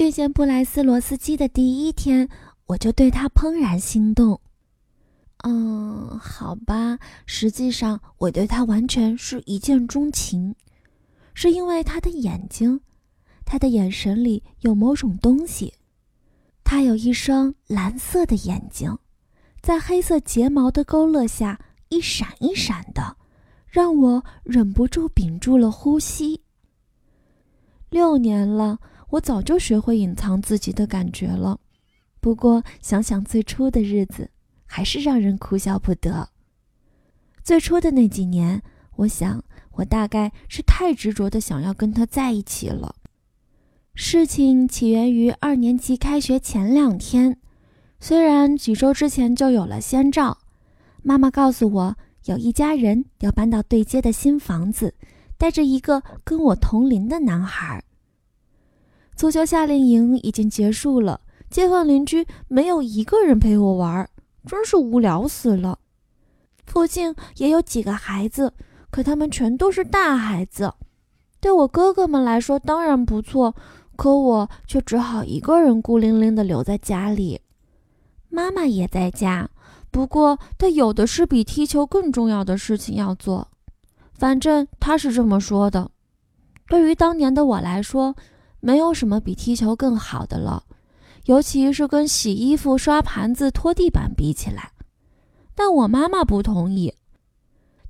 遇见布莱斯罗斯基的第一天，我就对他怦然心动。嗯，好吧，实际上我对他完全是一见钟情，是因为他的眼睛，他的眼神里有某种东西。他有一双蓝色的眼睛，在黑色睫毛的勾勒下一闪一闪的，让我忍不住屏住了呼吸。六年了，我早就学会隐藏自己的感觉了。不过想想最初的日子，还是让人哭笑不得。最初的那几年，我想我大概是太执着的想要跟他在一起了。事情起源于二年级开学前两天，虽然几周之前就有了先兆，妈妈告诉我有一家人要搬到对街的新房子，带着一个跟我同龄的男孩。足球夏令营已经结束了，街坊邻居没有一个人陪我玩，真是无聊死了。附近也有几个孩子，可他们全都是大孩子，对我哥哥们来说当然不错。可我却只好一个人孤零零地留在家里，妈妈也在家，不过她有的是比踢球更重要的事情要做，反正她是这么说的。对于当年的我来说，没有什么比踢球更好的了，尤其是跟洗衣服、刷盘子、拖地板比起来。但我妈妈不同意，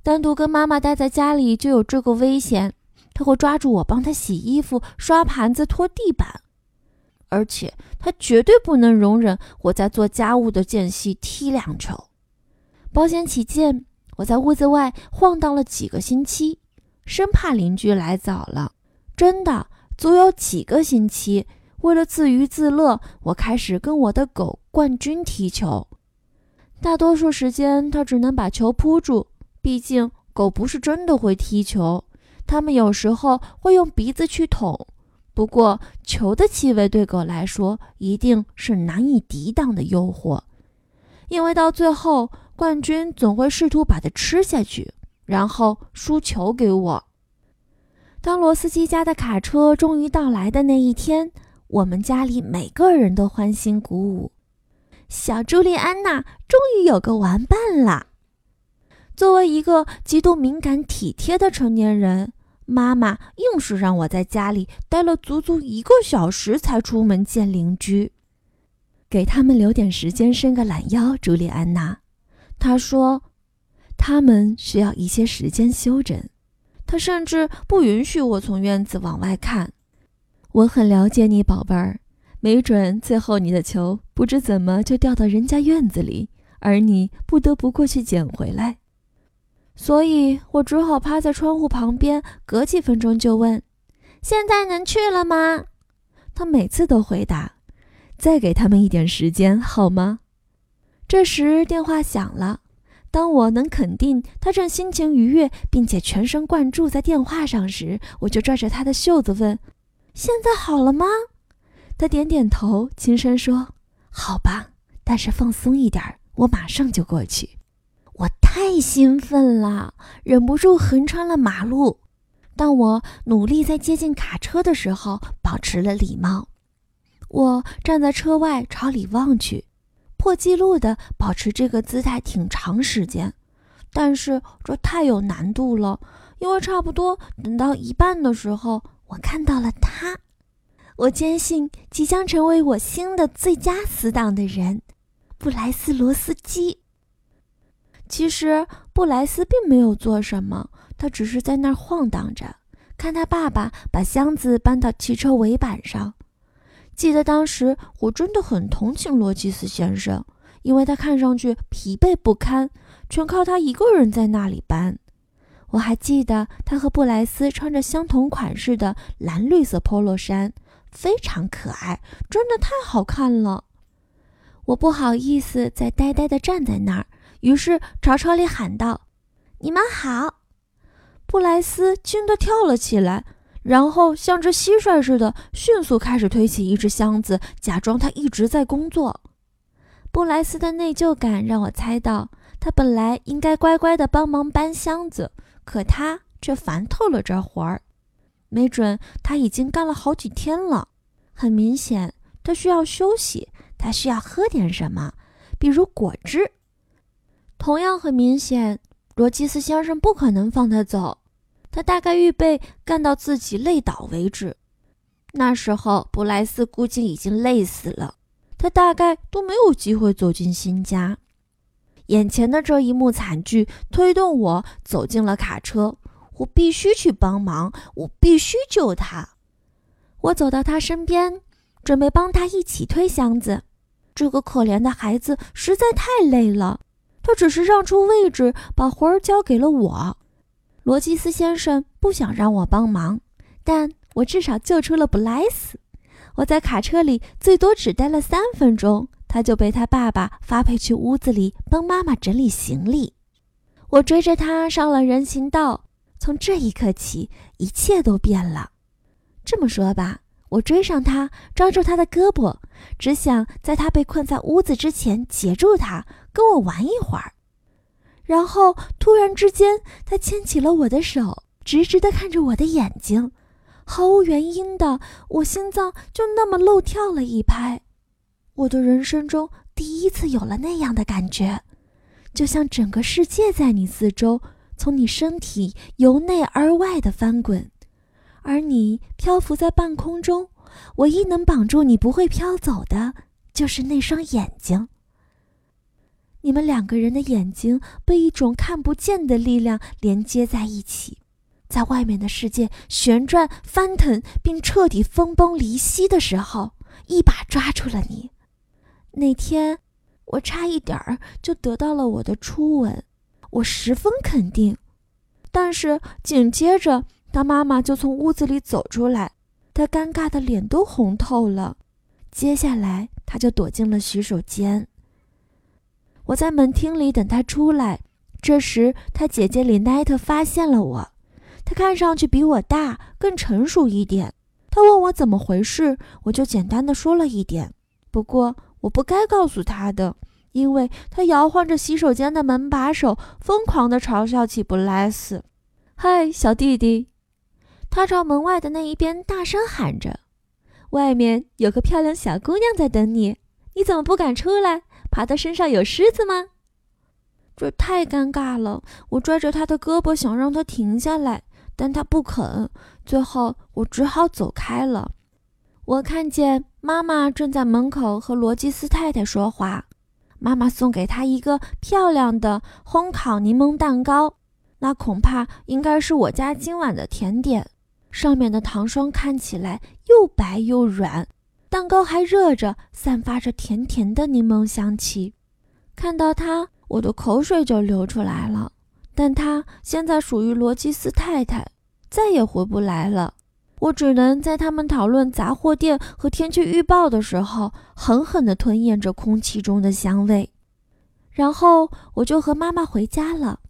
单独跟妈妈待在家里就有这个危险。她会抓住我，帮她洗衣服、刷盘子、拖地板，而且她绝对不能容忍我在做家务的间隙踢两球。保险起见，我在屋子外晃荡了几个星期，生怕邻居来早了。真的，足有几个星期。为了自娱自乐，我开始跟我的狗冠军踢球。大多数时间，它只能把球扑住，毕竟狗不是真的会踢球。他们有时候会用鼻子去捅，不过球的气味对狗来说一定是难以抵挡的诱惑，因为到最后冠军总会试图把它吃下去，然后输球给我。当罗斯基家的卡车终于到来的那一天，我们家里每个人都欢欣鼓舞，小朱莉安娜终于有个玩伴了。作为一个极度敏感体贴的成年人。妈妈硬是让我在家里待了足足一个小时才出门见邻居，给他们留点时间伸个懒腰。朱莉安娜，她说，他们需要一些时间休整。他甚至不允许我从院子往外看。我很了解你，宝贝儿，没准最后你的球不知怎么就掉到人家院子里，而你不得不过去捡回来。所以我只好趴在窗户旁边，隔几分钟就问：“现在能去了吗？”他每次都回答：“再给他们一点时间，好吗？”这时电话响了。当我能肯定他正心情愉悦，并且全神贯注在电话上时，我就拽着他的袖子问：“现在好了吗？”他点点头，轻声说：“好吧，但是放松一点，我马上就过去。”我太兴奋了，忍不住横穿了马路。当我努力在接近卡车的时候，保持了礼貌。我站在车外朝里望去，破纪录的保持这个姿态挺长时间。但是这太有难度了，因为差不多等到一半的时候，我看到了他。我坚信即将成为我新的最佳死党的人——布莱斯罗斯基。其实布莱斯并没有做什么，他只是在那儿晃荡着，看他爸爸把箱子搬到汽车尾板上。记得当时我真的很同情罗基斯先生，因为他看上去疲惫不堪，全靠他一个人在那里搬。我还记得他和布莱斯穿着相同款式的蓝绿色 polo 衫，非常可爱，真的太好看了。我不好意思再呆呆地站在那儿。于是朝车里喊道：“你们好！”布莱斯惊得跳了起来，然后像只蟋蟀似的迅速开始推起一只箱子，假装他一直在工作。布莱斯的内疚感让我猜到，他本来应该乖乖地帮忙搬箱子，可他却烦透了这活儿。没准他已经干了好几天了。很明显，他需要休息，他需要喝点什么，比如果汁。同样很明显，罗基斯先生不可能放他走，他大概预备干到自己累倒为止。那时候，布莱斯估计已经累死了，他大概都没有机会走进新家。眼前的这一幕惨剧推动我走进了卡车，我必须去帮忙，我必须救他。我走到他身边，准备帮他一起推箱子。这个可怜的孩子实在太累了。他只是让出位置，把活儿交给了我。罗基斯先生不想让我帮忙，但我至少救出了布莱斯。我在卡车里最多只待了三分钟，他就被他爸爸发配去屋子里帮妈妈整理行李。我追着他上了人行道。从这一刻起，一切都变了。这么说吧。我追上他，抓住他的胳膊，只想在他被困在屋子之前截住他，跟我玩一会儿。然后突然之间，他牵起了我的手，直直地看着我的眼睛，毫无原因的，我心脏就那么漏跳了一拍。我的人生中第一次有了那样的感觉，就像整个世界在你四周，从你身体由内而外的翻滚。而你漂浮在半空中，唯一能绑住你不会飘走的，就是那双眼睛。你们两个人的眼睛被一种看不见的力量连接在一起，在外面的世界旋转翻腾并彻底分崩离析的时候，一把抓住了你。那天，我差一点儿就得到了我的初吻，我十分肯定。但是紧接着。他妈妈就从屋子里走出来，他尴尬的脸都红透了。接下来，他就躲进了洗手间。我在门厅里等他出来。这时，他姐姐里奈特发现了我。他看上去比我大，更成熟一点。他问我怎么回事，我就简单的说了一点。不过，我不该告诉他的，因为他摇晃着洗手间的门把手，疯狂的嘲笑起布莱斯。嗨，小弟弟。他朝门外的那一边大声喊着：“外面有个漂亮小姑娘在等你，你怎么不敢出来？爬的身上有虱子吗？”这太尴尬了。我拽着他的胳膊，想让他停下来，但他不肯。最后，我只好走开了。我看见妈妈正在门口和罗基斯太太说话。妈妈送给他一个漂亮的烘烤柠檬蛋糕，那恐怕应该是我家今晚的甜点。上面的糖霜看起来又白又软，蛋糕还热着，散发着甜甜的柠檬香气。看到它，我的口水就流出来了。但它现在属于罗基斯太太，再也回不来了。我只能在他们讨论杂货店和天气预报的时候，狠狠地吞咽着空气中的香味。然后我就和妈妈回家了。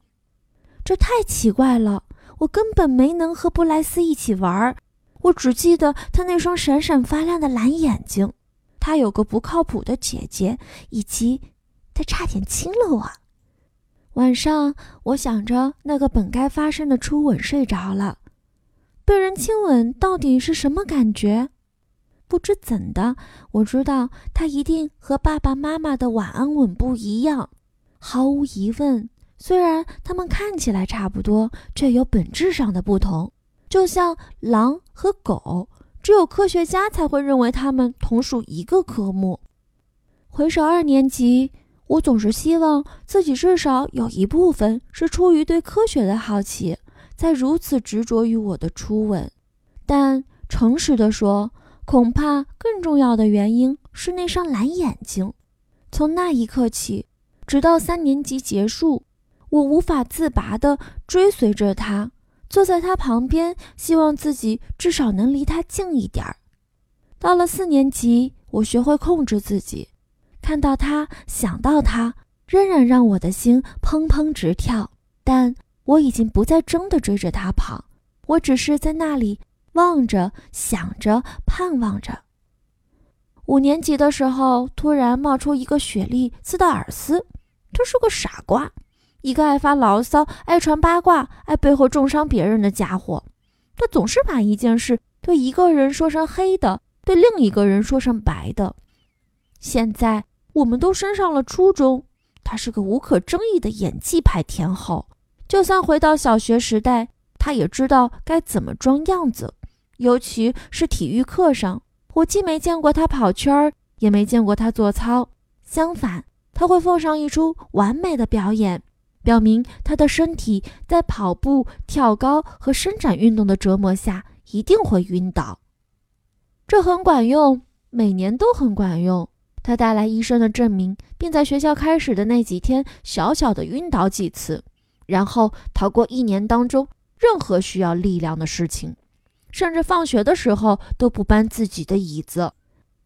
这太奇怪了。我根本没能和布莱斯一起玩儿，我只记得他那双闪闪发亮的蓝眼睛，他有个不靠谱的姐姐，以及他差点亲了我。晚上，我想着那个本该发生的初吻睡着了。被人亲吻到底是什么感觉？不知怎的，我知道他一定和爸爸妈妈的晚安吻不一样，毫无疑问。虽然它们看起来差不多，却有本质上的不同。就像狼和狗，只有科学家才会认为它们同属一个科目。回首二年级，我总是希望自己至少有一部分是出于对科学的好奇，才如此执着于我的初吻。但诚实的说，恐怕更重要的原因是那双蓝眼睛。从那一刻起，直到三年级结束。我无法自拔地追随着他，坐在他旁边，希望自己至少能离他近一点儿。到了四年级，我学会控制自己，看到他，想到他，仍然让我的心砰砰直跳。但我已经不再真的追着他跑，我只是在那里望着、想着、盼望着。五年级的时候，突然冒出一个雪莉斯的尔斯，他是个傻瓜。一个爱发牢骚、爱传八卦、爱背后重伤别人的家伙，他总是把一件事对一个人说成黑的，对另一个人说成白的。现在我们都升上了初中，他是个无可争议的演技派天后。就算回到小学时代，他也知道该怎么装样子。尤其是体育课上，我既没见过他跑圈儿，也没见过他做操。相反，他会奉上一出完美的表演，表明他的身体在跑步、跳高和伸展运动的折磨下一定会晕倒。这很管用，每年都很管用。他带来医生的证明，并在学校开始的那几天小小的晕倒几次，然后逃过一年当中任何需要力量的事情，甚至放学的时候都不搬自己的椅子。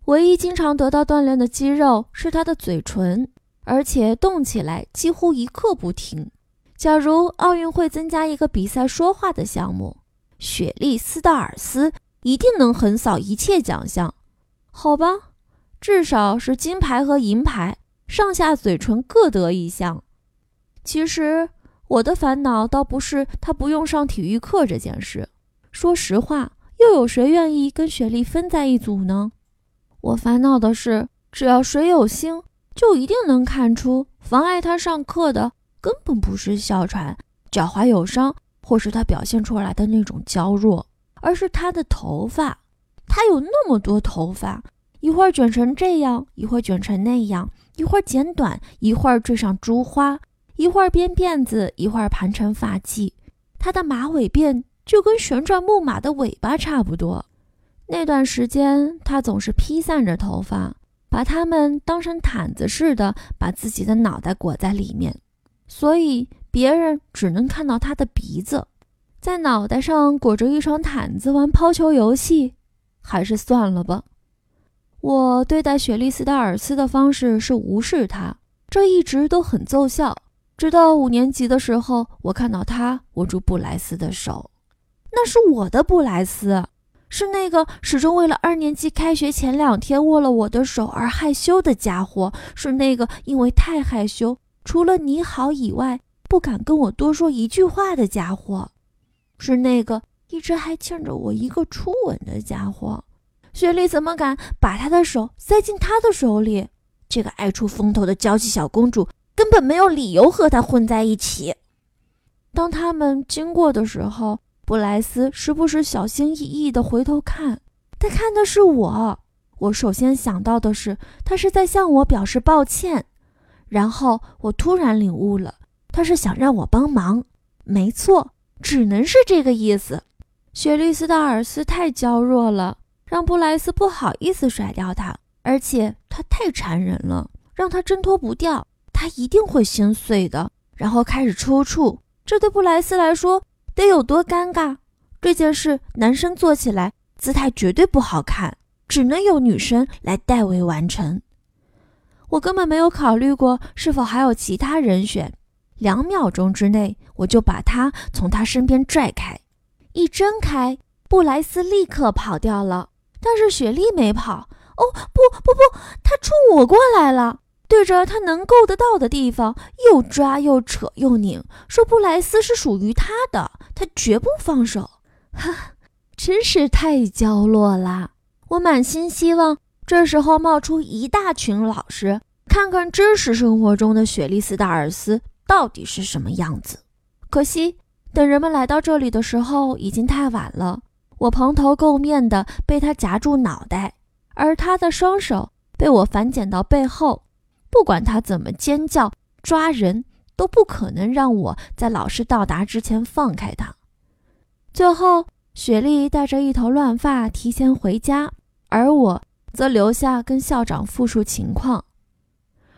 唯一经常得到锻炼的肌肉是他的嘴唇，而且动起来几乎一刻不停。假如奥运会增加一个比赛说话的项目，雪莉·斯道尔斯一定能横扫一切奖项。好吧。至少是金牌和银牌，上下嘴唇各得一项。其实我的烦恼倒不是他不用上体育课这件事。说实话，又有谁愿意跟雪莉分在一组呢？我烦恼的是，只要谁有心，就一定能看出妨碍他上课的根本不是哮喘、脚踝有伤，或是他表现出来的那种娇弱，而是他的头发。他有那么多头发。一会儿卷成这样，一会儿卷成那样，一会儿剪短，一会儿缀上珠花，一会儿编辫子，一会儿盘成发髻。他的马尾辫就跟旋转木马的尾巴差不多。那段时间，他总是披散着头发，把它们当成毯子似的，把自己的脑袋裹在里面，所以别人只能看到他的鼻子。在脑袋上裹着一床毯子玩抛球游戏，还是算了吧。我对待雪莉斯达尔斯的方式是无视她，这一直都很奏效。直到五年级的时候，我看到他握住布莱斯的手，那是我的布莱斯，是那个始终为了二年级开学前两天握了我的手而害羞的家伙，是那个因为太害羞，除了你好以外不敢跟我多说一句话的家伙，是那个一直还欠着我一个初吻的家伙。雪莉怎么敢把他的手塞进他的手里？这个爱出风头的娇气小公主根本没有理由和他混在一起。当他们经过的时候，布莱斯时不时小心翼翼地回头看，他看的是我。我首先想到的是，他是在向我表示抱歉。然后我突然领悟了，他是想让我帮忙。没错，只能是这个意思。雪莉斯的尔斯太娇弱了。让布莱斯不好意思甩掉他，而且他太缠人了，让他挣脱不掉，他一定会心碎的，然后开始抽搐。这对布莱斯来说得有多尴尬？这件事男生做起来姿态绝对不好看，只能由女生来代为完成。我根本没有考虑过是否还有其他人选，两秒钟之内我就把他从他身边拽开，一睁开，布莱斯立刻跑掉了。但是雪莉没跑哦，不不不，他冲我过来了，对着他能够得到的地方又抓又扯又拧，说布莱斯是属于他的，他绝不放手。哈，真是太娇弱啦！我满心希望这时候冒出一大群老师，看看真实生活中的雪莉斯达尔斯到底是什么样子。可惜，等人们来到这里的时候，已经太晚了。我蓬头垢面的被他夹住脑袋，而他的双手被我反剪到背后。不管他怎么尖叫、抓人，都不可能让我在老师到达之前放开他。最后，雪莉带着一头乱发提前回家，而我则留下跟校长复述情况。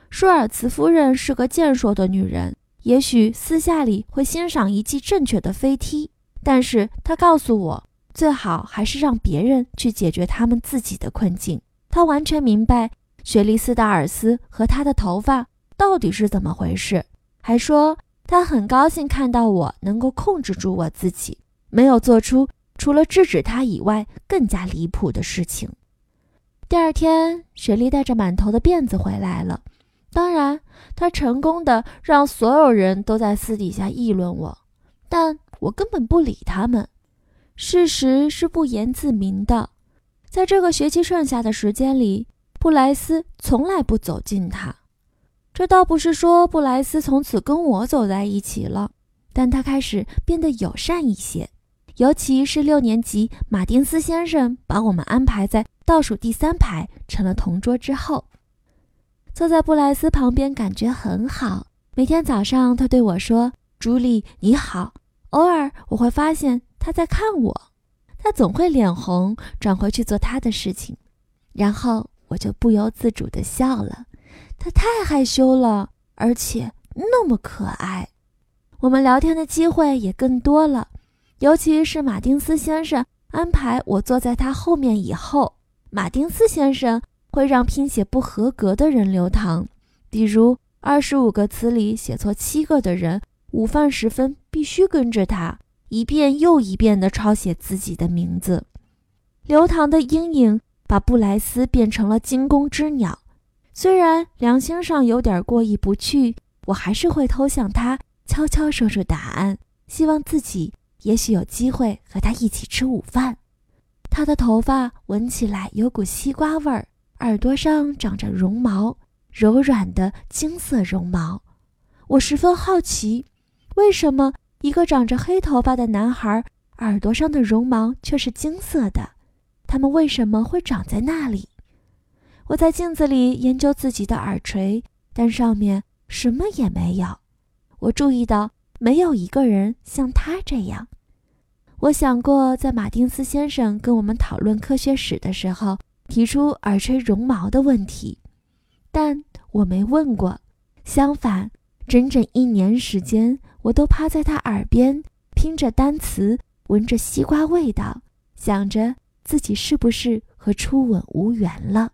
舒尔茨夫人是个健硕的女人，也许私下里会欣赏一记正确的飞踢，但是她告诉我。最好还是让别人去解决他们自己的困境。她完全明白雪莉斯达尔斯和他的头发到底是怎么回事，还说他很高兴看到我能够控制住我自己，没有做出除了制止他以外更加离谱的事情。第二天，雪莉带着满头的辫子回来了。当然，她成功的让所有人都在私底下议论我，但我根本不理他们。事实是不言自明的，在这个学期剩下的时间里，布莱斯从来不走近他。这倒不是说布莱斯从此跟我走在一起了，但他开始变得友善一些。尤其是六年级，马丁斯先生把我们安排在倒数第三排，成了同桌之后，坐在布莱斯旁边，感觉很好。每天早上，他对我说：“朱莉，你好。”偶尔我会发现他在看我，他总会脸红，转回去做他的事情，然后我就不由自主地笑了。他太害羞了，而且那么可爱。我们聊天的机会也更多了。尤其是马丁斯先生安排我坐在他后面以后，马丁斯先生会让拼写不合格的人留堂，比如二十五个词里写错七个的人，午饭时分必须跟着他一遍又一遍地抄写自己的名字。留堂的阴影把布莱斯变成了惊弓之鸟，虽然良心上有点过意不去，我还是会偷向他悄悄说出答案，希望自己。也许有机会和他一起吃午饭。他的头发闻起来有股西瓜味儿，耳朵上长着绒毛，柔软的金色绒毛。我十分好奇，为什么一个长着黑头发的男孩耳朵上的绒毛却是金色的？它们为什么会长在那里？我在镜子里研究自己的耳垂，但上面什么也没有。我注意到。没有一个人像他这样。我想过，在马丁斯先生跟我们讨论科学史的时候，提出耳垂绒毛的问题，但我没问过。相反，整整一年时间，我都趴在他耳边拼着单词，闻着西瓜味道，想着自己是不是和初吻无缘了。